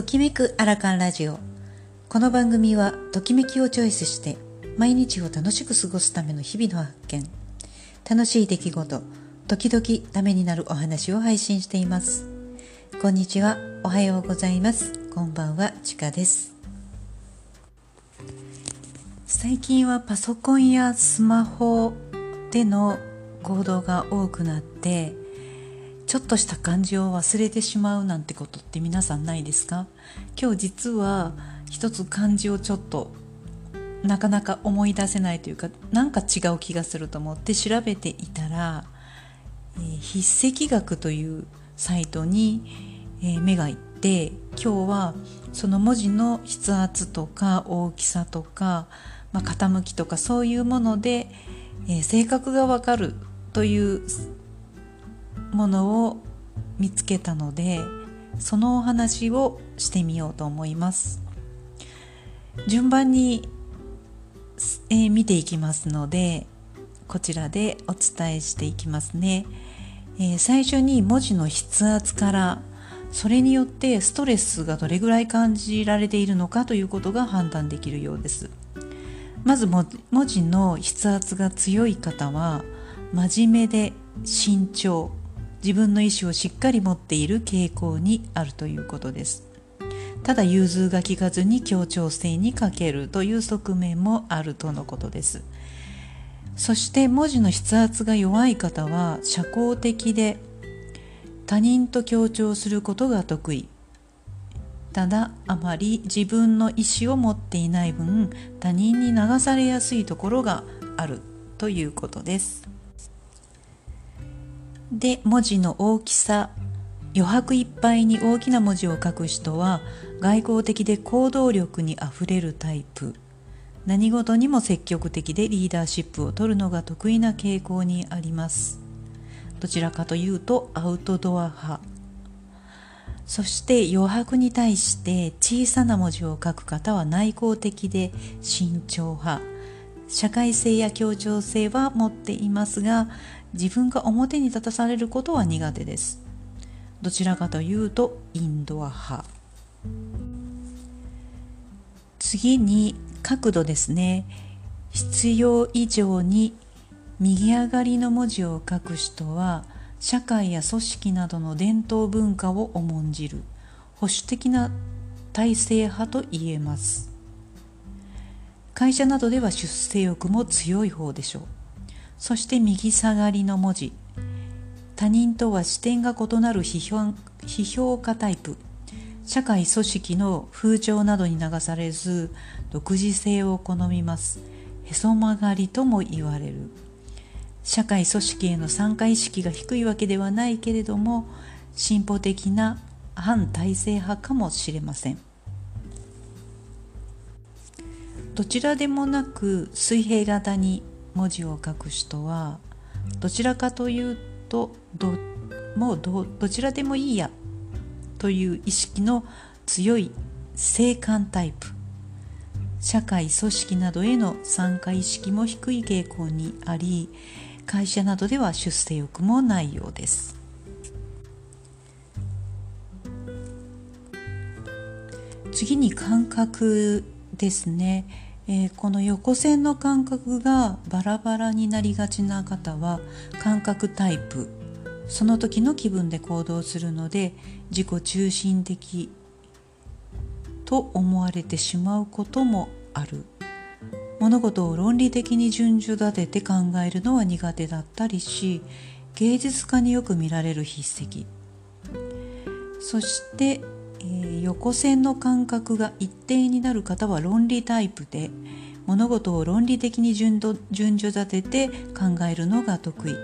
ときめくアラカンラジオ。この番組はときめきをチョイスして毎日を楽しく過ごすための日々の発見。楽しい出来事時々ためになるお話を配信しています。こんにちはおはようございます。こんばんはちかです。最近はパソコンやスマホでの行動が多くなってちょっとした漢字を忘れてしまうなんてことって皆さんないですか？今日実は一つ漢字をちょっとなかなか思い出せないというかなんか違う気がすると思って調べていたら、えー、筆跡学というサイトに、え、目がいって今日はその文字の筆圧とか大きさとか、まあ、傾きとかそういうもので、えー、性格がわかるというものを見つけたのでそのお話をしてみようと思います。順番に、えー、見ていきますのでこちらでお伝えしていきますね、えー、最初に文字の筆圧からそれによってストレスがどれぐらい感じられているのかということが判断できるようです。まず文字の筆圧が強い方は真面目で慎重。自分の意思をしっかり持っている傾向にあるということです。ただ融通が利かずに協調性に欠けるという側面もあるとのことです。そして文字の筆圧が弱い方は社交的で他人と協調することが得意。ただあまり自分の意思を持っていない分他人に流されやすいところがあるということです。で文字の大きさ余白いっぱいに大きな文字を書く人は外交的で行動力にあふれるタイプ。何事にも積極的でリーダーシップを取るのが得意な傾向にあります。どちらかというとアウトドア派。そして余白に対して小さな文字を書く方は内向的で慎重派。社会性や協調性は持っていますが自分が表に立たされることは苦手です。どちらかというとインドア派。次に角度ですね。必要以上に右上がりの文字を書く人は社会や組織などの伝統文化を重んじる保守的な体制派と言えます。会社などでは出世欲も強い方でしょう。そして右下がりの文字。他人とは視点が異なる批評批評家タイプ。社会組織の風潮などに流されず独自性を好みます。へそ曲がりとも言われる。社会組織への参加意識が低いわけではないけれども進歩的な反体制派かもしれません。どちらでもなく水平型に文字を書く人はどちらかというとどもうどどちらでもいいやという意識の強い静観タイプ。社会組織などへの参加意識も低い傾向にあり会社などでは出世欲もないようです。次に感覚ですね。えー、この横線の間隔がバラバラになりがちな方は感覚タイプ。その時の気分で行動するので自己中心的と思われてしまうこともある。物事を論理的に順序立てて考えるのは苦手だったりし芸術家によく見られる筆跡。そしてえー、横線の間隔が一定になる方は論理タイプで物事を論理的に順序立てて考えるのが得意。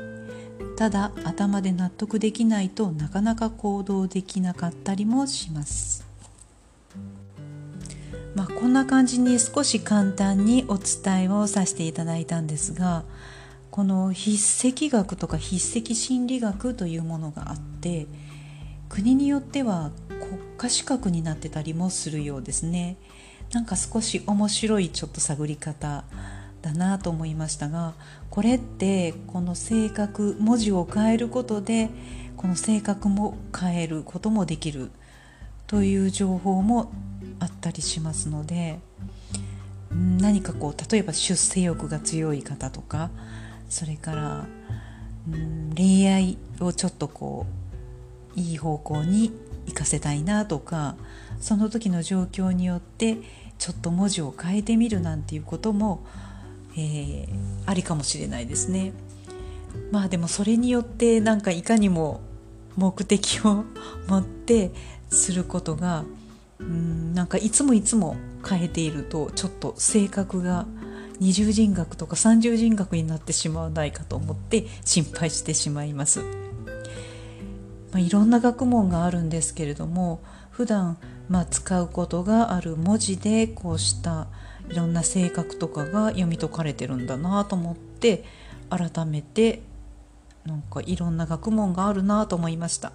ただ頭で納得できないとなかなか行動できなかったりもします。まあ、こんな感じに少し簡単にお伝えをさせていただいたんですがこの筆跡学とか筆跡心理学というものがあって国によっては国家資格になってたりもするようですね。なんか少し面白いちょっと探り方だなと思いましたがこれってこの性格文字を変えることでこの性格も変えることもできるという情報もあったりしますので何かこう例えば出世欲が強い方とかそれからうん恋愛をちょっとこういい方向に行かせたいなとかその時の状況によってちょっと文字を変えてみるなんていうことも、えー、ありかもしれないですね。まあでもそれによってなんかいかにも目的を持ってすることがうんなんかいつもいつも変えているとちょっと性格が二重人格とか三重人格になってしまわないかと思って心配してしまいます。まあ、いろんな学問があるんですけれども普段まあ使うことがある文字でこうしたいろんな性格とかが読み解かれてるんだなと思って改めてなんかいろんな学問があるなと思いました。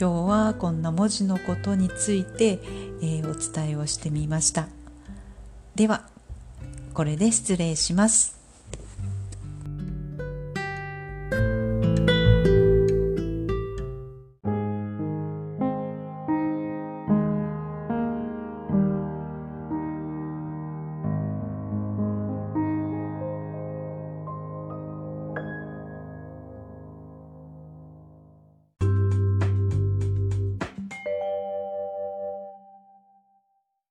今日はこんな文字のことについて、えー、お伝えをしてみました。ではこれで失礼します。